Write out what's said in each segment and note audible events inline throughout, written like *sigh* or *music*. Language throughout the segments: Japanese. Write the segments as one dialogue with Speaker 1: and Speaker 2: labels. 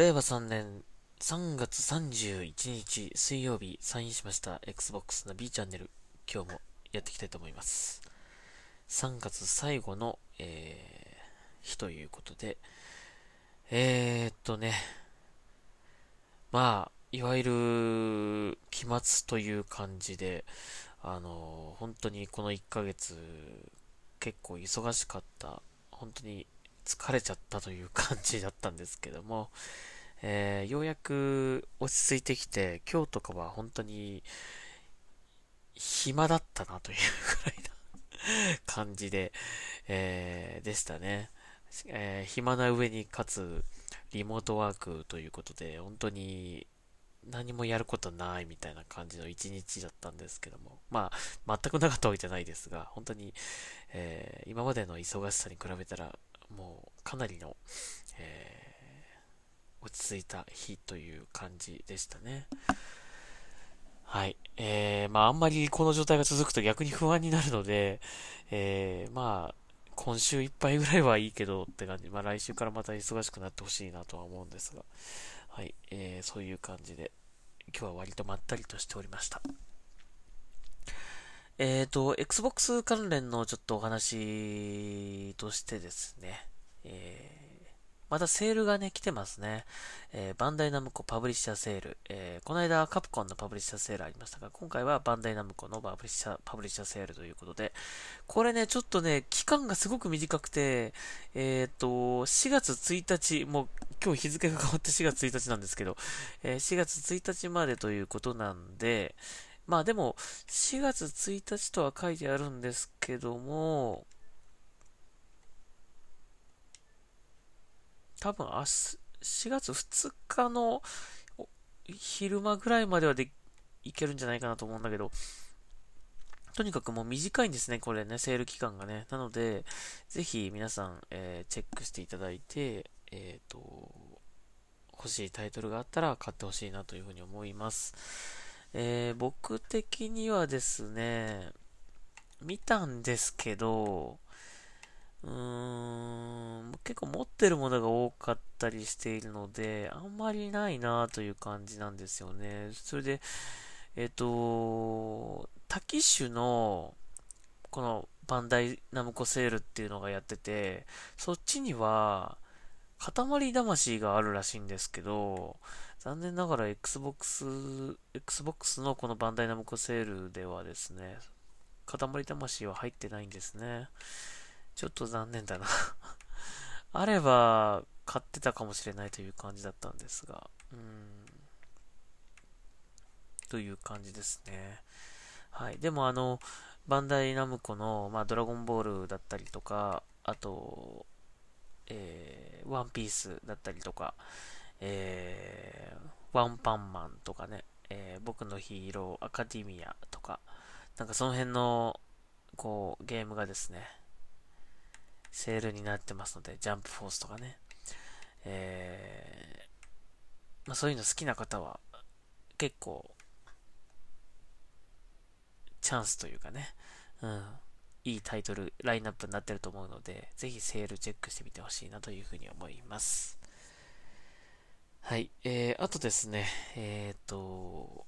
Speaker 1: 令和3年3月31日水曜日サインしました Xbox の B チャンネル。今日もやっていきたいと思います。3月最後の、えー、日ということで、えー、っとね、まあ、いわゆる期末という感じで、あの、本当にこの1ヶ月結構忙しかった、本当に疲れちゃったという感じだったんですけども、えー、ようやく落ち着いてきて、今日とかは本当に暇だったなというぐらいな感じで、*laughs* えー、でしたね。えー、暇な上にかつリモートワークということで、本当に何もやることないみたいな感じの一日だったんですけども、まあ、全くなかったわけじゃないですが、本当に、えー、今までの忙しさに比べたら、もうかなりの、えー、落ち着いた日という感じでしたね。はい。えー、まああんまりこの状態が続くと逆に不安になるので、えー、まあ、今週いっぱいぐらいはいいけどって感じ。まあ来週からまた忙しくなってほしいなとは思うんですが、はい。えー、そういう感じで、今日は割とまったりとしておりました。えっ、ー、と、Xbox 関連のちょっとお話としてですね、えー、またセールがね、来てますね。えー、バンダイナムコパブリッシャーセール。えー、この間カプコンのパブリッシャーセールありましたが、今回はバンダイナムコのパブリッシャー、パブリッシャーセールということで、これね、ちょっとね、期間がすごく短くて、えっ、と、4月1日、もう今日日付が変わって4月1日なんですけど、え4月1日までということなんで、まあでも、4月1日とは書いてあるんですけども、多分明日、4月2日の昼間ぐらいまではでいけるんじゃないかなと思うんだけど、とにかくもう短いんですね、これね、セール期間がね。なので、ぜひ皆さん、えー、チェックしていただいて、えっ、ー、と、欲しいタイトルがあったら買ってほしいなというふうに思います。えー、僕的にはですね、見たんですけど、うーん、結構持ってるものが多かったりしているので、あんまりないなという感じなんですよね。それで、えっ、ー、と、タキッシュの、このバンダイナムコセールっていうのがやってて、そっちには、塊魂があるらしいんですけど、残念ながら Xbox、Xbox のこのバンダイナムコセールではですね、塊魂は入ってないんですね。ちょっと残念だな *laughs* あれば、買ってたかもしれないという感じだったんですが、うん。という感じですね。はい。でもあの、バンダイナムコの、まあ、ドラゴンボールだったりとか、あと、えー、ワンピースだったりとか、えー、ワンパンマンとかね、えー、僕のヒーローアカデミアとか、なんかその辺の、こう、ゲームがですね、セールになってますので、ジャンプフォースとかね、えー、まあそういうの好きな方は、結構、チャンスというかね、うん、いいタイトル、ラインナップになってると思うので、ぜひセールチェックしてみてほしいなというふうに思います。はい。えー、あとですね、えっ、ー、と、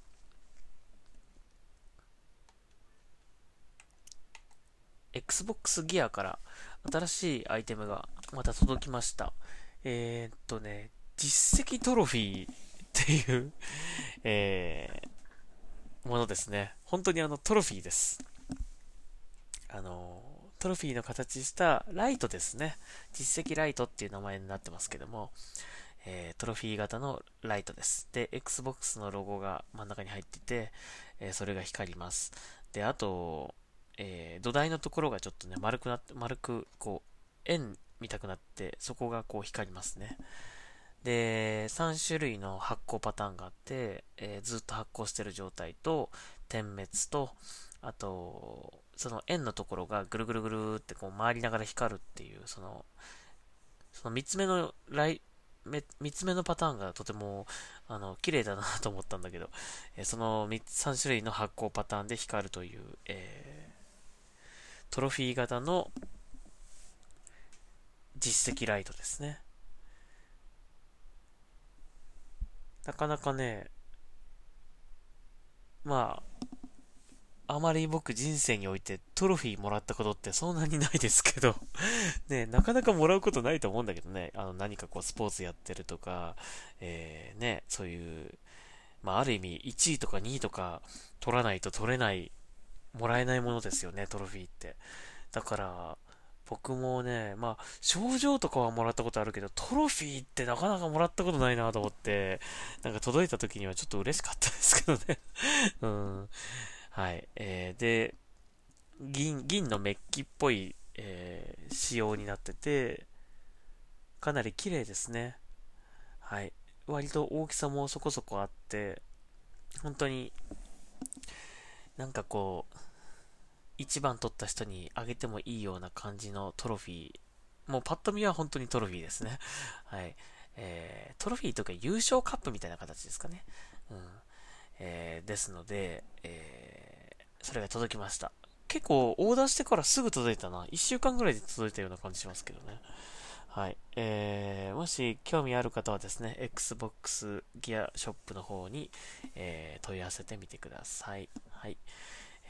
Speaker 1: Xbox ギアから新しいアイテムがまた届きました。えー、っとね、実績トロフィーっていう *laughs* えー、ものですね。本当にあのトロフィーです。あの、トロフィーの形したライトですね。実績ライトっていう名前になってますけども、えー、トロフィー型のライトです。で、Xbox のロゴが真ん中に入ってて、えー、それが光ります。で、あと、えー、土台のところがちょっとね、丸くなって、丸く、こう、円見たくなって、そこがこう光りますね。で、3種類の発光パターンがあって、えー、ずっと発光してる状態と、点滅と、あと、その円のところがぐるぐるぐるってこう回りながら光るっていう、その、その3つ目のライ、3つ目のパターンがとても、あの、綺麗だなと思ったんだけど、えその 3, 3種類の発光パターンで光るという、えー、トロフィー型の実績ライトですね。なかなかね、まあ、あまり僕人生においてトロフィーもらったことってそんなにないですけど *laughs* ね、なかなかもらうことないと思うんだけどね、あの何かこうスポーツやってるとか、えー、ね、そういう、まあある意味1位とか2位とか取らないと取れない、もらえないものですよね、トロフィーって。だから、僕もね、まあ、賞状とかはもらったことあるけど、トロフィーってなかなかもらったことないなと思って、なんか届いた時にはちょっと嬉しかったですけどね *laughs* うん。はい。えー、で、銀、銀のメッキっぽい、えー、仕様になってて、かなり綺麗ですね。はい。割と大きさもそこそこあって、本当に、なんかこう、1番取った人にあげてもいいような感じのトロフィー。もうパッと見は本当にトロフィーですね。*laughs* はい。えー、トロフィーとか優勝カップみたいな形ですかね。うん。えー、ですので、えー、それが届きました。結構オーダーしてからすぐ届いたな。1週間ぐらいで届いたような感じしますけどね。はい。えー、もし興味ある方はですね、Xbox ギアショップの方に、えー、問い合わせてみてください。はい。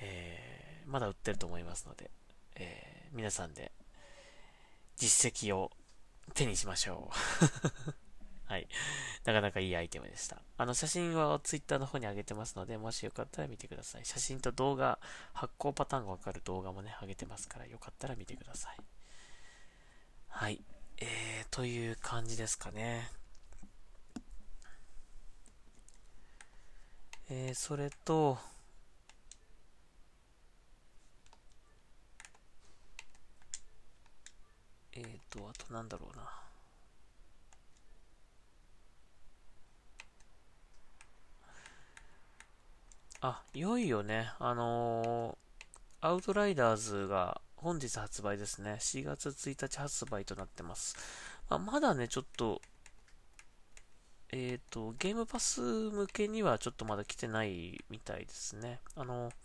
Speaker 1: えーまだ売ってると思いますので、えー、皆さんで実績を手にしましょう。*laughs* はい。なかなかいいアイテムでした。あの写真は Twitter の方に上げてますので、もしよかったら見てください。写真と動画、発行パターンがわかる動画もね、上げてますから、よかったら見てください。はい。えー、という感じですかね。えー、それと、えっ、ー、と、あとなんだろうな。あ、いよいよね、あのー、アウトライダーズが本日発売ですね。4月1日発売となってます。まあ、まだね、ちょっと、えっ、ー、と、ゲームパス向けにはちょっとまだ来てないみたいですね。あのー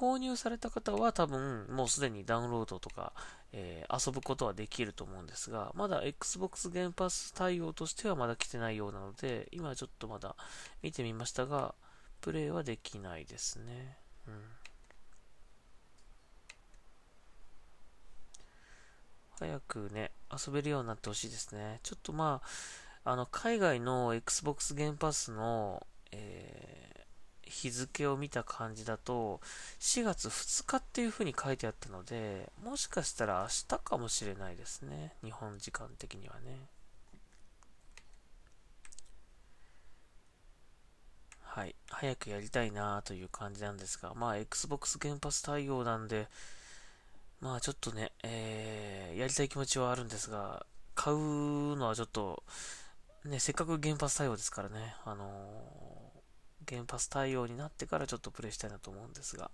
Speaker 1: 購入された方は多分もうすでにダウンロードとか、えー、遊ぶことはできると思うんですが、まだ Xbox ゲームパス対応としてはまだ来てないようなので、今ちょっとまだ見てみましたが、プレイはできないですね。うん。早くね、遊べるようになってほしいですね。ちょっとまあ、あの、海外の Xbox ゲームパスの、えー日付を見た感じだと、4月2日っていう風に書いてあったので、もしかしたら明日かもしれないですね。日本時間的にはね。はい。早くやりたいなという感じなんですが、まあ、Xbox 原発対応なんで、まあ、ちょっとね、えー、やりたい気持ちはあるんですが、買うのはちょっと、ね、せっかく原発対応ですからね、あのー原発対応になってからちょっとプレイしたいなと思うんですが、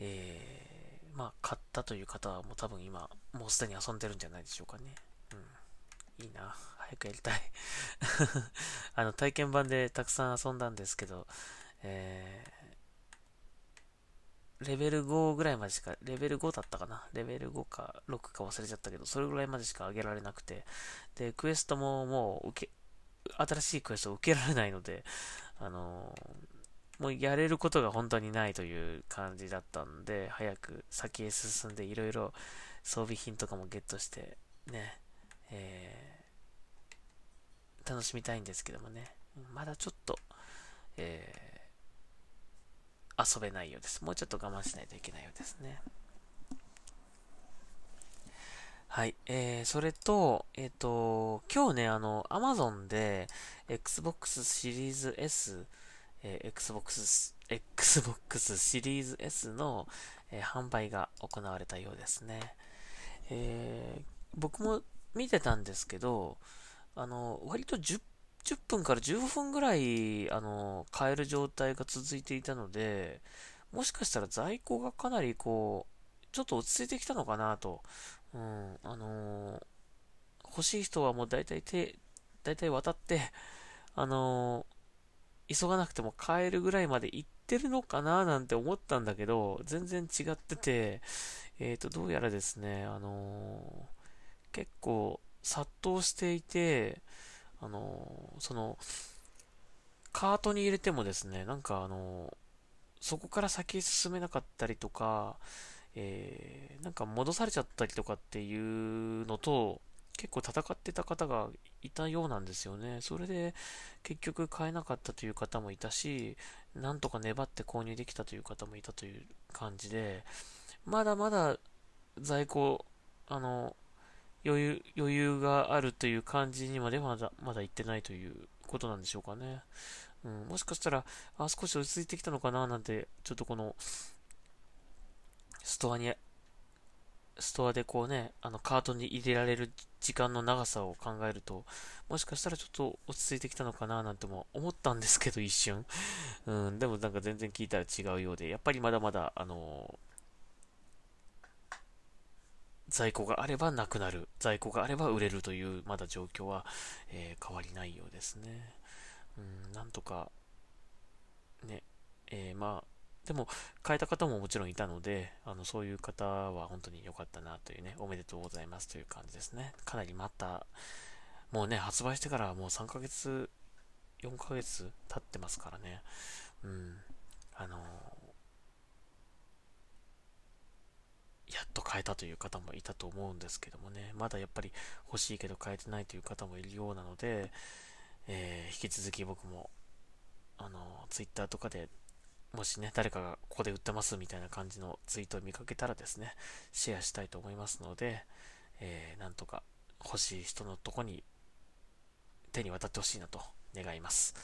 Speaker 1: えー、まあ、買ったという方はもう多分今、もうすでに遊んでるんじゃないでしょうかね。うん。いいな。早くやりたい *laughs* あの、体験版でたくさん遊んだんですけど、えー、レベル5ぐらいまでしか、レベル5だったかな？レベル5か6か忘れちゃったけど、それぐらいまでしか上げられなくて、で、クエストももう受け、新しいクエストを受けられないので、あのもうやれることが本当にないという感じだったんで、早く先へ進んでいろいろ装備品とかもゲットして、ね、えー、楽しみたいんですけどもね、まだちょっと、えー、遊べないようです。もうちょっと我慢しないといけないようですね。はい。えー、それと、えっ、ー、と、今日ね、あの、Amazon で、Xbox シリーズ S、えー、Xbox、Xbox シリーズ S の、えー、販売が行われたようですね。えー、僕も見てたんですけど、あの、割と10 10分から15分ぐらい、あの、買える状態が続いていたので、もしかしたら在庫がかなりこう、ちょっと落ち着いてきたのかなとうん、あのー、欲しい人はもう大体手、大体渡って、*laughs* あのー、急がなくても買えるぐらいまで行ってるのかななんて思ったんだけど、全然違ってて、えっ、ー、と、どうやらですね、あの結構、殺到していて、あの、その、カートに入れてもですね、なんかあの、そこから先進めなかったりとか、えー、なんか戻されちゃったりとかっていうのと、結構戦ってた方がいたようなんですよね。それで結局買えなかったという方もいたし、なんとか粘って購入できたという方もいたという感じで、まだまだ在庫、あの、余裕、余裕があるという感じにまでまだ、まだ行ってないということなんでしょうかね。うん、もしかしたら、あ、少し落ち着いてきたのかななんて、ちょっとこの、ストアに、ストアでこうね、あの、カートに入れられる時間の長さを考えると、もしかしたらちょっと落ち着いてきたのかななんても思ったんですけど、一瞬。うん、でもなんか全然聞いたら違うようで、やっぱりまだまだ、あの在庫があればなくなる、在庫があれば売れるという、まだ状況は、えー、変わりないようですね。うん、なんとか、ね、えー、まあ、でも、変えた方ももちろんいたので、あの、そういう方は本当に良かったなというね、おめでとうございますという感じですね。かなり待った、もうね、発売してからもう3ヶ月、4ヶ月経ってますからね。うん。あのやっと変えたという方もいたと思うんですけどもね、まだやっぱり欲しいけど変えてないという方もいるようなので、えー、引き続き僕も、あの、ツイッターとかで、もしね、誰かがここで売ってますみたいな感じのツイートを見かけたらですね、シェアしたいと思いますので、えー、なんとか欲しい人のとこに手に渡ってほしいなと願います。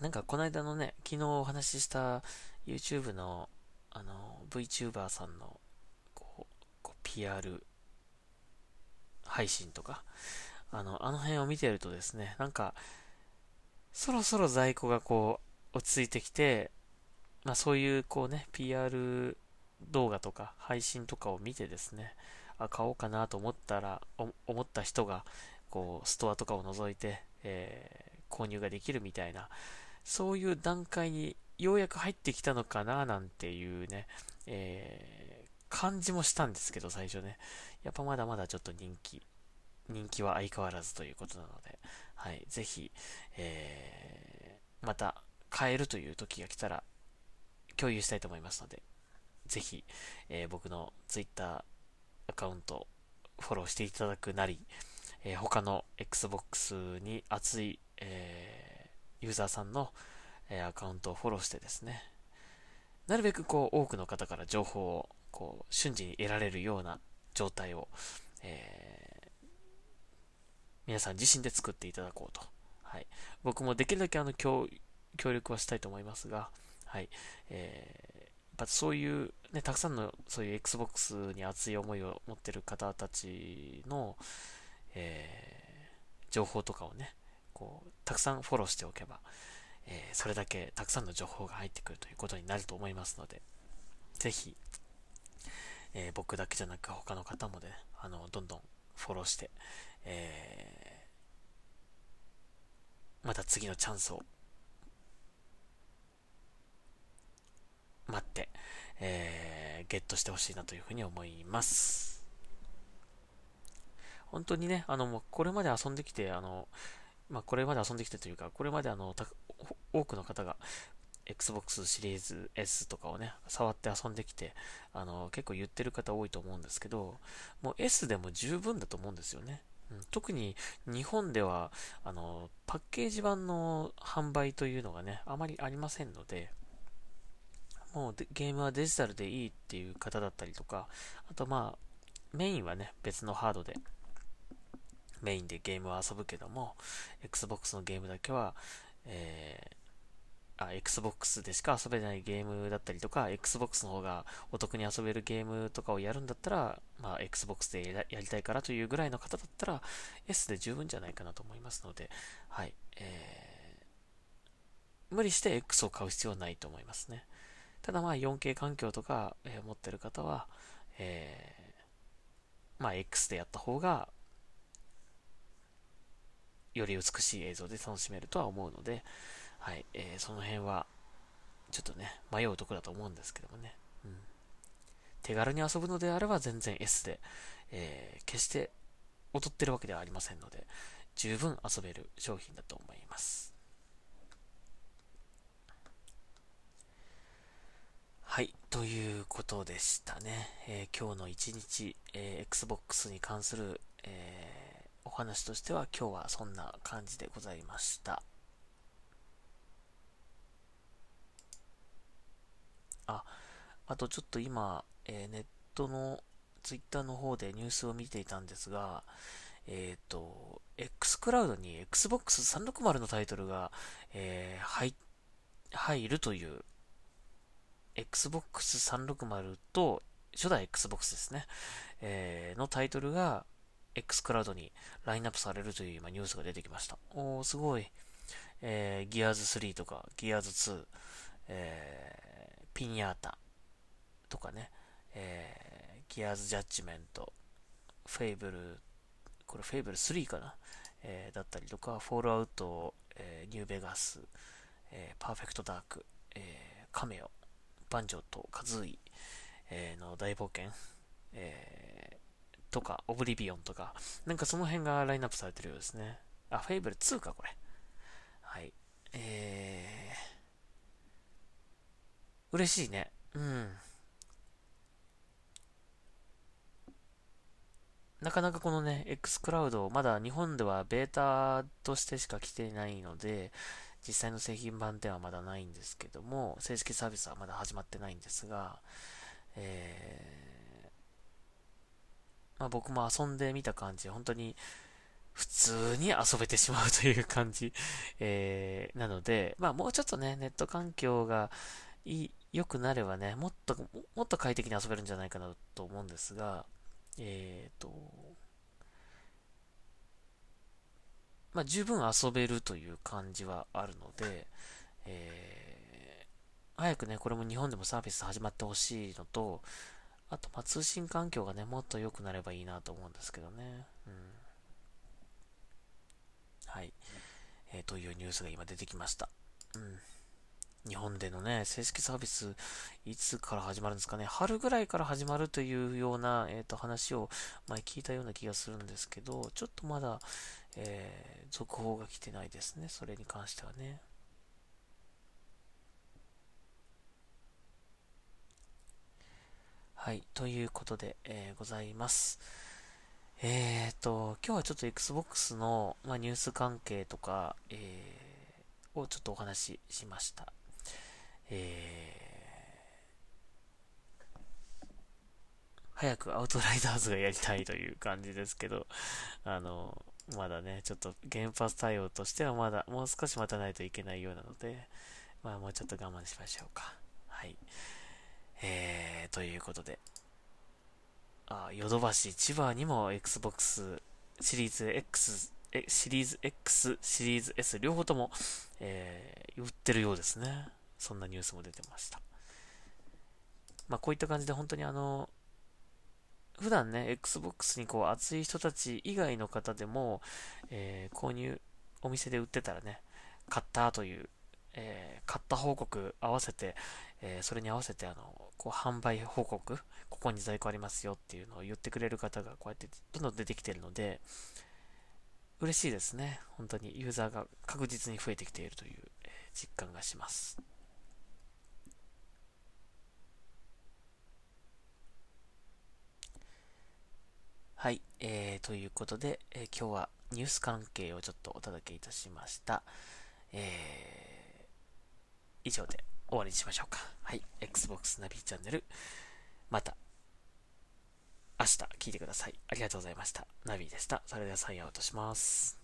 Speaker 1: なんかこの間のね、昨日お話しした YouTube のあの VTuber さんのこうこう PR 配信とかあのあの辺を見てるとですねなんかそろそろ在庫がこう落ち着いてきてまあそういうこうね PR 動画とか配信とかを見てですねあ買おうかなと思ったら思った人がこうストアとかを覗いて、えー、購入ができるみたいなそういう段階にようやく入ってきたのかななんていうね、えー、感じもしたんですけど、最初ね。やっぱまだまだちょっと人気、人気は相変わらずということなので、はい、ぜひ、えー、また変えるという時が来たら共有したいと思いますので、ぜひ、えー、僕の Twitter アカウントフォローしていただくなり、えー、他の Xbox に熱い、えー、ユーザーさんのえアカウントをフォローしてですね、なるべくこう多くの方から情報をこう瞬時に得られるような状態を、えー、皆さん自身で作っていただこうと。はい、僕もできるだけあの協協力はしたいと思いますが、はい。えーやっぱ、そういう、ね、たくさんのそういう Xbox に熱い思いを持ってる方たちの、えー、情報とかをね、こうたくさんフォローしておけば、えー、それだけたくさんの情報が入ってくるということになると思いますので、ぜひ、えー、僕だけじゃなく他の方もね、あの、どんどんフォローして、え、また次のチャンスを待って、えー、ゲットしてほしいなというふうに思います。本当にね、あの、もうこれまで遊んできて、あの、まあ、これまで遊んできてというか、これまであの、多くの方が Xbox シリーズ S とかをね、触って遊んできて、あの、結構言ってる方多いと思うんですけど、もう S でも十分だと思うんですよね。うん、特に日本では、あの、パッケージ版の販売というのがね、あまりありませんので、もうゲームはデジタルでいいっていう方だったりとか、あとまあ、メインはね、別のハードでメインでゲームを遊ぶけども、Xbox のゲームだけは、えー、あ、Xbox でしか遊べないゲームだったりとか、Xbox の方がお得に遊べるゲームとかをやるんだったら、まあ、Xbox でやりたいからというぐらいの方だったら、S で十分じゃないかなと思いますので、はい、えー、無理して X を買う必要はないと思いますね。ただまあ 4K 環境とか、えー、持ってる方は、えー、まあ X でやった方がより美しい映像で楽しめるとは思うので、はい、えー、その辺は、ちょっとね、迷うとこだと思うんですけどもね。うん、手軽に遊ぶのであれば全然 S で、えー、決して劣ってるわけではありませんので、十分遊べる商品だと思います。はい、ということでしたね。えー、今日の一日、えー、Xbox に関する、えー、お話としては今日はそんな感じでございました。あ、あとちょっと今、えネットの Twitter の方でニュースを見ていたんですが、えっ、と、X クラウドに Xbox 360のタイトルが、えー、入、入るという Xbox 360と初代 Xbox ですね、えー、のタイトルが X クラウドにラインナップされるという今ニュースが出てきました。おー、すごい。えー、ギアーズ3とか、ギアーズ2、えー、ピニャータとかね、えー、ギアーズジャッジメント、フェイブル、これフェイブル3かな、えー、だったりとか、フォールアウト、えー、ニューベガス、えー、パーフェクトダーク、えー、カメオ、バンジョーとカズイ、えー、の大冒険、えー、とか、オブリビオンとか、なんかその辺がラインナップされてるようですね。あ、フェイブル2か、これ。はい。えー、嬉しいね。うん。なかなかこのね、X クラウド、まだ日本ではベータとしてしか来てないので、実際の製品版ではまだないんですけども、正式サービスはまだ始まってないんですが、えー、まあ、僕も遊んでみた感じ、本当に普通に遊べてしまうという感じ、えー、なので、まあもうちょっとね、ネット環境が、良くなればね、もっと、もっと快適に遊べるんじゃないかなと思うんですが、えっ、ー、と、まあ、十分遊べるという感じはあるので、えー、早くね、これも日本でもサービス始まってほしいのと、あと、ま通信環境がね、もっと良くなればいいなと思うんですけどね。うん。はい。えー、というニュースが今出てきました。うん。日本でのね、正式サービス、いつから始まるんですかね。春ぐらいから始まるというような、えっ、ー、と、話を前聞いたような気がするんですけど、ちょっとまだ、えー、続報が来てないですね。それに関してはね。はい。ということで、えー、ございます。えっ、ー、と、今日はちょっと Xbox の、まあ、ニュース関係とか、えー、をちょっとお話ししました。えー、早くアウトライダーズがやりたいという感じですけど、あの、まだね、ちょっと原発対応としてはまだ、もう少し待たないといけないようなので、まあもうちょっと我慢しましょうか。はい。えー、ということで、あ、ヨドバシ、千葉にも Xbox シリーズ X、シリーズ X、シリーズ S 両方とも、えー、売ってるようですね。そんなニュースも出てました。まあ、こういった感じで本当にあの、普段ね、Xbox にこう熱い人たち以外の方でも、えー、購入、お店で売ってたらね、買ったという、えー、買った報告合わせて、えー、それに合わせてあの、こう販売報告、ここに在庫ありますよっていうのを言ってくれる方がこうやってどんどん出てきてるので、嬉しいですね。本当にユーザーが確実に増えてきているという、実感がします。はい、えー、ということで、えー、今日はニュース関係をちょっとお届けいたしました。えー、以上で終わりにしましょうか。はい、Xbox ナビチャンネル、また明日聞いてください。ありがとうございました。ナビでした。それではサインアウトします。